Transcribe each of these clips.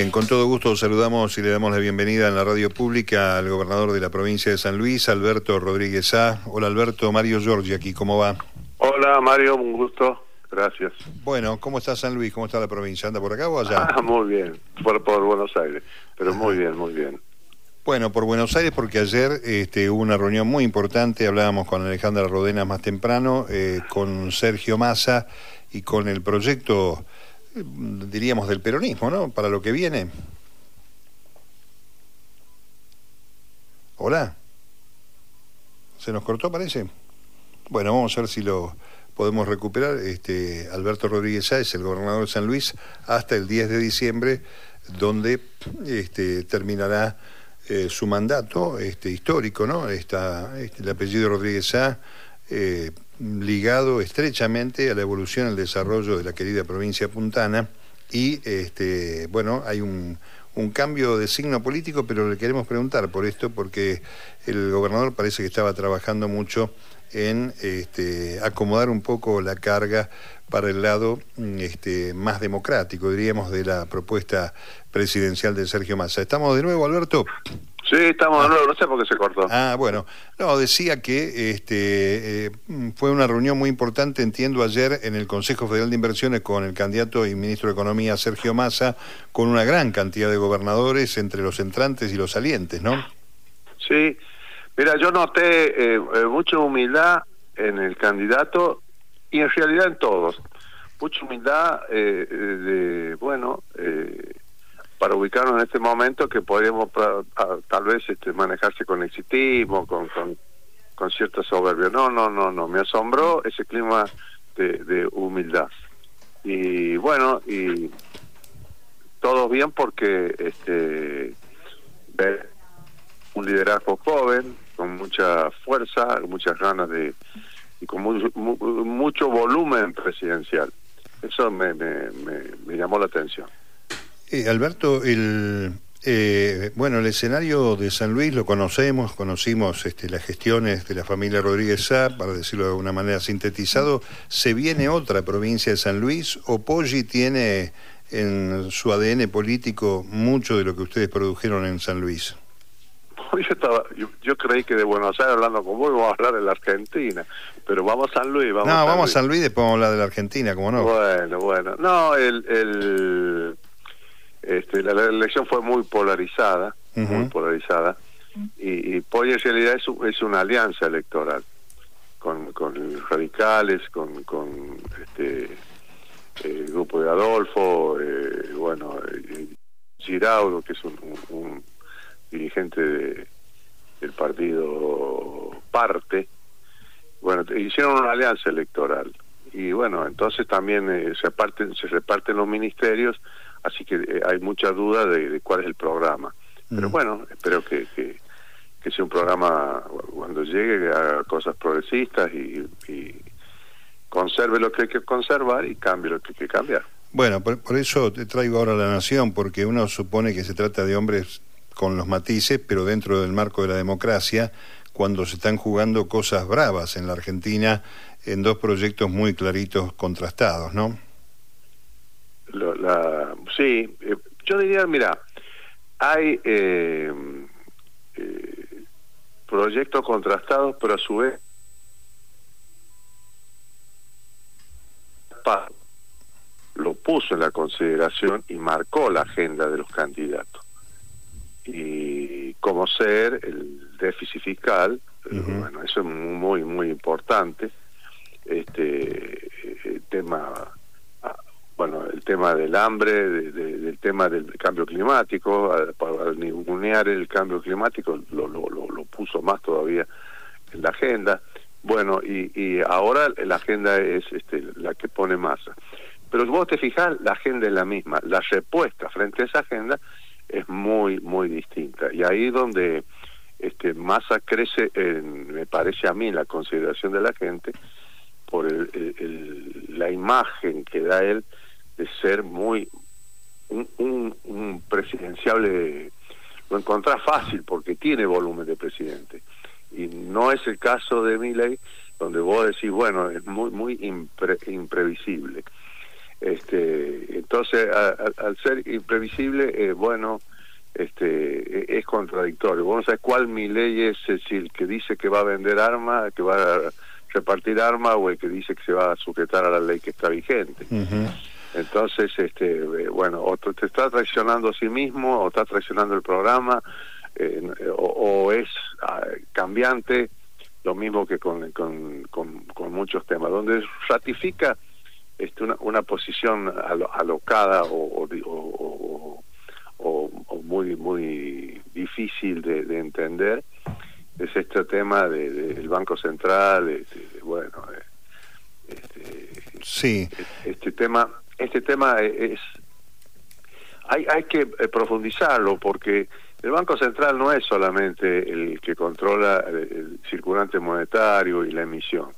Bien, con todo gusto saludamos y le damos la bienvenida en la radio pública al gobernador de la provincia de San Luis, Alberto Rodríguez A. Hola Alberto, Mario Giorgi aquí, ¿cómo va? Hola Mario, un gusto, gracias. Bueno, ¿cómo está San Luis? ¿Cómo está la provincia? ¿Anda por acá o allá? Ah, muy bien, por, por Buenos Aires, pero muy bien, muy bien. Bueno, por Buenos Aires porque ayer este, hubo una reunión muy importante, hablábamos con Alejandra Rodena más temprano, eh, con Sergio Massa y con el proyecto diríamos, del peronismo, ¿no? Para lo que viene. Hola. ¿Se nos cortó, parece? Bueno, vamos a ver si lo podemos recuperar. Este, Alberto Rodríguez Sáez, el gobernador de San Luis, hasta el 10 de diciembre, donde este, terminará eh, su mandato este, histórico, ¿no? Este, el apellido Rodríguez Sáez eh, ligado estrechamente a la evolución el desarrollo de la querida provincia puntana y este, bueno, hay un, un cambio de signo político, pero le queremos preguntar por esto porque el gobernador parece que estaba trabajando mucho en este, acomodar un poco la carga para el lado este, más democrático, diríamos, de la propuesta presidencial de Sergio Massa. ¿Estamos de nuevo, Alberto? Sí, estamos de nuevo, no sé por qué se cortó. Ah, bueno. No, decía que este, eh, fue una reunión muy importante, entiendo, ayer en el Consejo Federal de Inversiones con el candidato y ministro de Economía Sergio Massa, con una gran cantidad de gobernadores entre los entrantes y los salientes, ¿no? Sí. Mira, yo noté eh, eh, mucha humildad en el candidato y en realidad en todos. Mucha humildad de, bueno, para ubicarnos en este momento que podríamos tal vez este, manejarse con exitismo, con, con, cierta soberbia. No, no, no, no, me asombró ese clima de, humildad. Y bueno, y todo bien porque este ver un liderazgo joven, con mucha fuerza, muchas ganas de y con mucho volumen presidencial. Eso me, me, me llamó la atención. Eh, Alberto, el, eh, bueno, el escenario de San Luis lo conocemos, conocimos este, las gestiones de la familia Rodríguez Sá, para decirlo de alguna manera sintetizado. ¿Se viene otra provincia de San Luis o Poggi tiene en su ADN político mucho de lo que ustedes produjeron en San Luis? Yo, estaba, yo, creí que de Buenos Aires hablando con vos vamos a hablar de la Argentina, pero vamos a San Luis. Vamos no, vamos a San Luis y después vamos a hablar de la Argentina, ¿cómo no? Bueno, bueno. No, el, el este, la, elección fue muy polarizada, muy polarizada, y, y en realidad es, es, una alianza electoral con, con radicales, con, con este, el grupo de Adolfo, eh, bueno, Giraudo, que es un, dirigente del partido Parte, bueno, hicieron una alianza electoral. Y bueno, entonces también eh, se, reparten, se reparten los ministerios así que eh, hay mucha duda de, cuál es el programa. Pero mm. bueno, espero que, que, sea un programa cuando llegue a cosas progresistas y, conserve lo que hay que conservar y cambie lo que hay que cambiar. Bueno, por, eso te traigo ahora la Nación, porque uno supone que se trata de hombres con los matices, pero dentro del marco de la democracia, cuando se están jugando cosas bravas en la Argentina en dos proyectos muy claritos contrastados, ¿no? La, sí, eh, yo diría, mira, hay eh, eh, proyectos contrastados, pero a su vez lo puso en la consideración y marcó la agenda de los candidatos. Y como ser el déficit fiscal, bueno, eso es muy, muy importante. Este tema bueno, el tema del hambre, del tema del cambio climático, para ningunear el cambio climático lo, lo, lo, puso más todavía en la agenda. Bueno, y, y ahora la agenda es este, la que pone masa. Pero vos te fijas, la agenda es la misma. La respuesta frente a esa agenda es muy, muy distinta. Y ahí donde este, masa crece, en, me parece a mí, la consideración de la gente por el, la imagen que da él de ser muy un, un, presidenciable lo encontrás fácil porque tiene volumen de presidente y no es el caso de Milley donde vos decís bueno es muy muy imprevisible Este, entonces, al ser imprevisible, eh, bueno, este, e, es contradictorio. Vos no sabés cuál mi ley es, el que dice que va a vender armas, que va a repartir armas, o el que dice que se va a sujetar a la ley que está vigente. Entonces, este, eh, bueno, o te está traicionando a sí mismo, o está traicionando el programa, eh, o, es ah, cambiante, lo mismo que con, con, con, muchos temas, donde ratifica este, una, una posición alocada o, o, o, muy, muy difícil de, de entender, es este tema del Banco Central, bueno, eh, este, sí. este tema este tema es hay hay que eh, profundizarlo porque el Banco Central no es solamente el que controla el, circulante monetario y la emisión.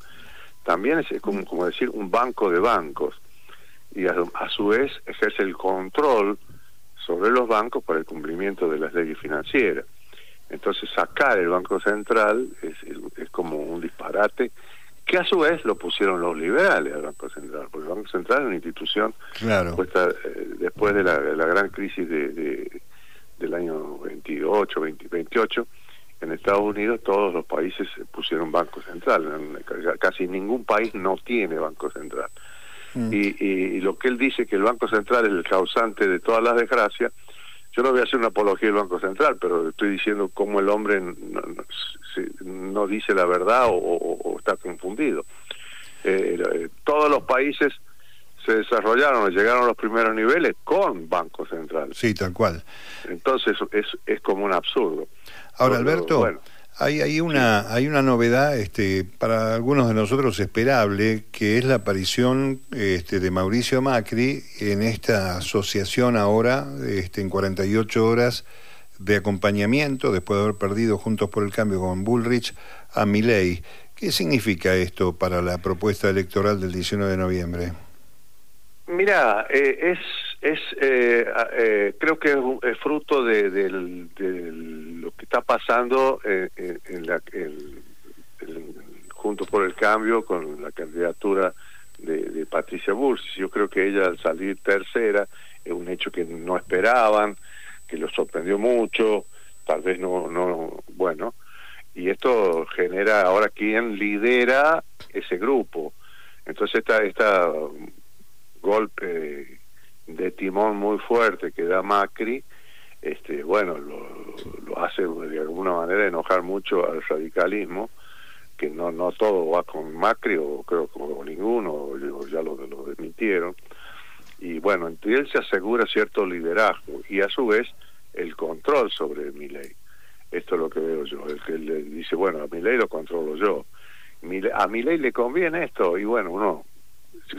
También es como, como decir un banco de bancos. Y a, su vez ejerce el control sobre los bancos para el cumplimiento de las leyes financieras. Entonces sacar el Banco Central es, es como un disparate que a su vez lo pusieron los liberales al Banco Central, porque el Banco Central es una institución claro. puesta eh, después de la, gran crisis de, del año 28, 20, 28, en Estados Unidos todos los países pusieron Banco Central, casi ningún país no tiene Banco Central. Mm. Y, y, lo que él dice que el Banco Central es el causante de todas las desgracias, yo no voy a hacer una apología del Banco Central, pero estoy diciendo cómo el hombre no, dice la verdad o, está confundido. Eh, eh, todos los países se desarrollaron, llegaron a los primeros niveles con Banco Central. Sí, tal cual. Entonces es, es como un absurdo. Ahora, Alberto, bueno, hay, hay, una, hay una novedad este, para algunos de nosotros esperable, que es la aparición este, de Mauricio Macri en esta asociación ahora, este, en 48 horas de acompañamiento, después de haber perdido Juntos por el Cambio con Bullrich, a Milei. ¿Qué significa esto para la propuesta electoral del 19 de noviembre? Mira, eh, es, es eh, eh, creo que es, fruto de, lo que está pasando en, la, junto por el cambio con la candidatura de, Patricia Bullrich. Yo creo que ella al salir tercera es un hecho que no esperaban, que los sorprendió mucho, tal vez no, no, bueno, y esto genera ahora quién lidera ese grupo. Entonces esta, esta golpe de timón muy fuerte que da Macri, este, bueno, lo, lo hace de alguna manera enojar mucho al radicalismo, que no no todo va con Macri o creo que con ninguno, o ya lo, lo desmintieron. Y bueno, entre él se asegura cierto liderazgo y a su vez el control sobre mi ley. Esto es lo que veo yo, el que le dice, bueno, a mi ley lo controlo yo. a mi ley le conviene esto y bueno, uno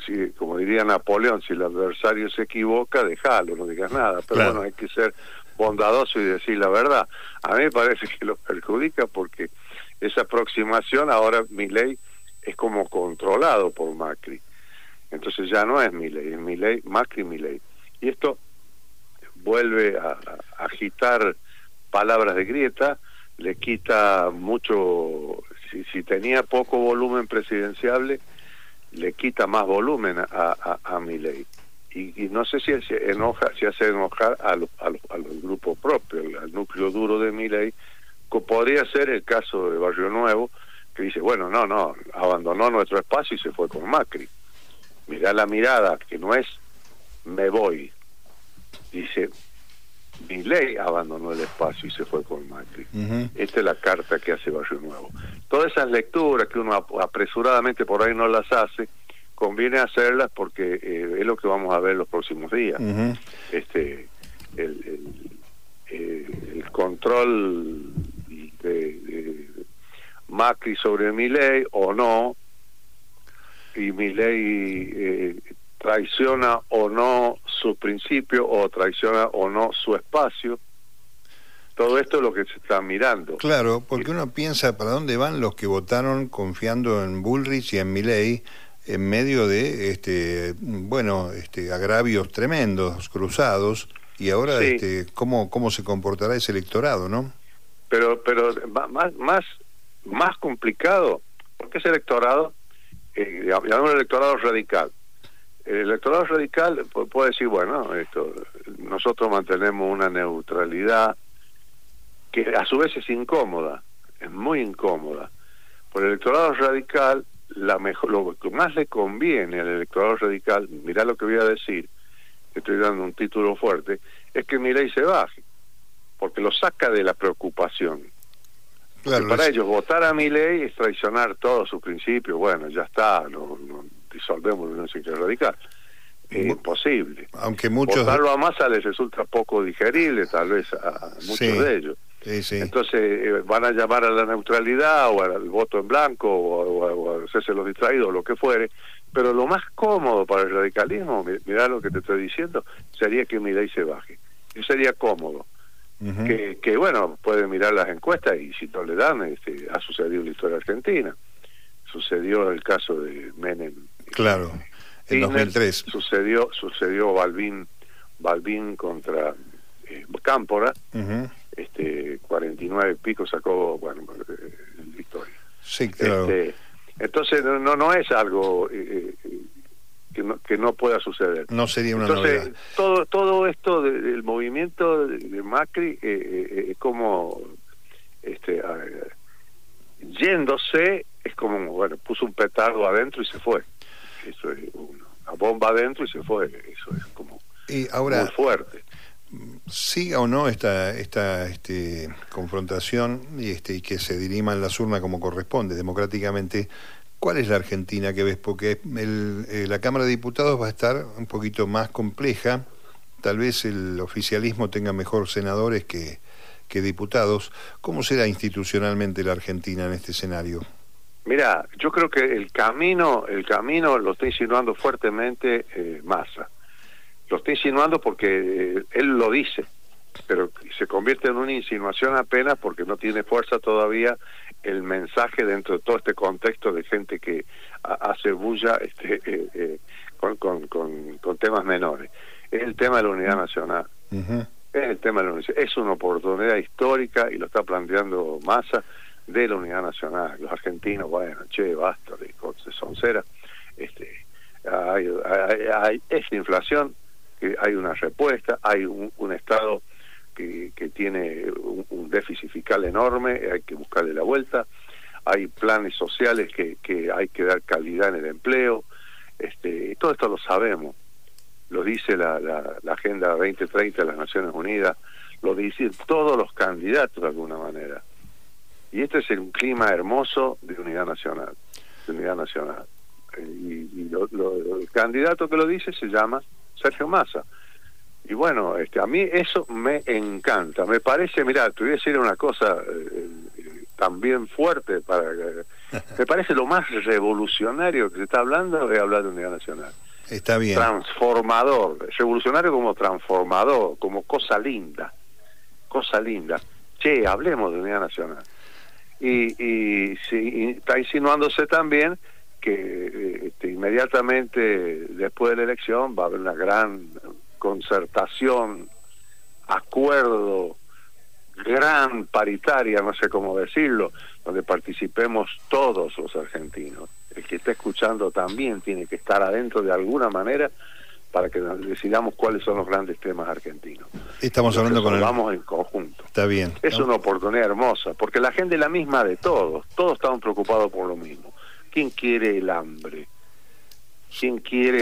si, como diría Napoleón, si el adversario se equivoca, déjalo, no digas nada. Pero bueno, hay que ser bondadoso y decir la verdad. A mí me parece que lo perjudica porque esa aproximación, ahora mi ley es como controlado por Macri. Entonces ya no es mi ley, es mi ley, Macri mi ley. Y esto vuelve a, a agitar palabras de grieta, le quita mucho, si, si tenía poco volumen presidenciable, le quita más volumen a, a, a mi ley. Y, no sé si se enoja, si hace enojar al grupo propio, al, núcleo duro de mi ley, podría ser el caso de Barrio Nuevo, que dice, bueno, no, no, abandonó nuestro espacio y se fue con Macri. Mirá la mirada, que no es me voy. Dice, mi ley abandonó el espacio y se fue con Macri. Esta es la carta que hace Barrio Nuevo. Todas esas lecturas que uno apresuradamente por ahí no las hace, conviene hacerlas porque eh, es lo que vamos a ver los próximos días. Este, el, el, control de, Macri sobre mi ley o no, y mi ley eh, traiciona o no su principio o traiciona o no su espacio. Todo esto es lo que se está mirando. Claro, porque uno piensa para dónde van los que votaron confiando en Bullrich y en Milley en medio de este bueno, este agravios tremendos cruzados y ahora este cómo cómo se comportará ese electorado, ¿no? Pero pero más más más complicado, porque ese electorado eh, un electorado radical El electorado radical puede decir, bueno, esto nosotros mantenemos una neutralidad que a su vez es incómoda, es muy incómoda. Por el electorado radical, la mejor, lo que más le conviene al electorado radical, mirá lo que voy a decir, estoy dando un título fuerte, es que Milei se baje, porque lo saca de la preocupación. para ellos votar a Milei es traicionar todos sus principios, bueno, ya está, lo, disolvemos la Unión Radical. Es imposible. Aunque muchos... Votarlo a Massa les resulta poco digerible, tal vez a muchos de ellos. Entonces eh, van a llamar a la neutralidad o al voto en blanco o, a hacerse los distraídos o lo que fuere, pero lo más cómodo para el radicalismo, mirá lo que te estoy diciendo, sería que Milei se baje. Eso sería cómodo. que, que, bueno, pueden mirar las encuestas y si no le dan, este, ha sucedido en la historia argentina. Sucedió el caso de Menem. Claro, en 2003. Sucedió, sucedió Balbín, Balbín contra eh, Cámpora. Este 49 pico sacó bueno eh, la historia sí claro. Este, entonces no no es algo eh, eh, que no, que no pueda suceder. No sería una entonces todo todo esto del movimiento de, Macri es como este yéndose es como bueno puso un petardo adentro y se fue eso es una bomba adentro y se fue eso es como y ahora, muy fuerte siga o no esta, esta este, confrontación y, este, y que se dirima en las urnas como corresponde, democráticamente, ¿cuál es la Argentina que ves? Porque el, eh, la Cámara de Diputados va a estar un poquito más compleja, tal vez el oficialismo tenga mejor senadores que, que diputados. ¿Cómo será institucionalmente la Argentina en este escenario? Mira, yo creo que el camino, el camino lo está insinuando fuertemente eh, Massa lo está insinuando porque eh, él lo dice, pero se convierte en una insinuación apenas porque no tiene fuerza todavía el mensaje dentro de todo este contexto de gente que hace bulla este, eh, eh, con, con, con, temas menores. Es el tema de la unidad nacional. Es el tema de la unidad. Es una oportunidad histórica y lo está planteando Massa de la unidad nacional. Los argentinos, bueno, che, basta de soncera. Este, hay, hay, inflación hay una respuesta, hay un, Estado que, que tiene un, déficit fiscal enorme, hay que buscarle la vuelta, hay planes sociales que, que hay que dar calidad en el empleo, este, todo esto lo sabemos, lo dice la, la, la Agenda 2030 de las Naciones Unidas, lo dicen todos los candidatos de alguna manera. Y este es un clima hermoso de unidad nacional, de unidad nacional. Eh, y, lo, el candidato que lo dice se llama Sergio Massa. Y bueno, este, a mí eso me encanta. Me parece, mira, te voy a decir una cosa eh, también fuerte para me parece lo más revolucionario que se está hablando de hablar de unidad nacional. Está bien. Transformador, revolucionario como transformador, como cosa linda, cosa linda. Che, hablemos de unidad nacional. Y, y, está insinuándose también que este, inmediatamente después de la elección va a haber una gran concertación, acuerdo, gran paritaria, no sé cómo decirlo, donde participemos todos los argentinos. El que está escuchando también tiene que estar adentro de alguna manera para que decidamos cuáles son los grandes temas argentinos. Estamos hablando con el... Vamos en conjunto. Está bien. Es una oportunidad hermosa, porque la gente es la misma de todos, todos estamos preocupados por lo mismo. ¿Quién quiere el hambre? ¿Quién quiere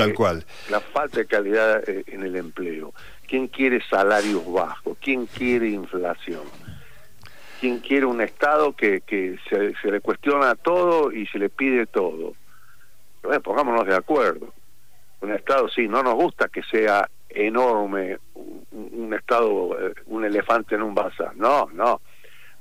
la falta de calidad eh, en el empleo? ¿Quién quiere salarios bajos? ¿Quién quiere inflación? ¿Quién quiere un Estado que, que se, le cuestiona todo y se le pide todo? pongámonos de acuerdo. Un Estado, sí, no nos gusta que sea enorme, un, Estado, eh, un elefante en un bazar. No, no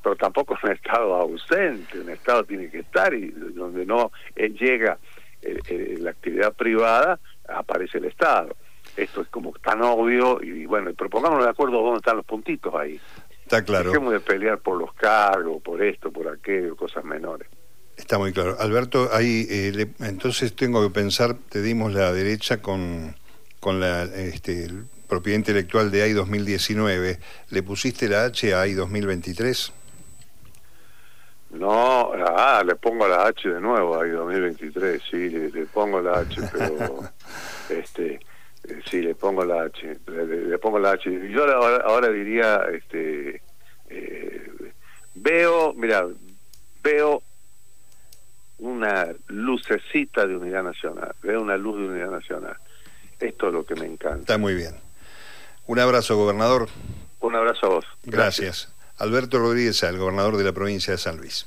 pero tampoco es un Estado ausente, un Estado tiene que estar y donde no eh, llega eh, eh, la actividad privada, aparece el Estado. Esto es como tan obvio y bueno, propongámonos de acuerdo dónde están los puntitos ahí. Está claro. Dejemos de pelear por los cargos, por esto, por aquello, cosas menores. Está muy claro. Alberto, ahí entonces tengo que pensar, te dimos la derecha con, con la este, propiedad intelectual de AI 2019. ¿Le pusiste la H a AI 2023? No, ah, le pongo la H de nuevo ahí 2023, sí, le, pongo la H, pero Este, eh, sí, le pongo la H, le, pongo la H. Yo ahora, ahora diría, este, eh, veo, mira, veo una lucecita de unidad nacional, veo una luz de unidad nacional. Esto es lo que me encanta. Está muy bien. Un abrazo, gobernador. Un abrazo a vos. Gracias. Alberto Rodríguez, el gobernador de la provincia de San Luis.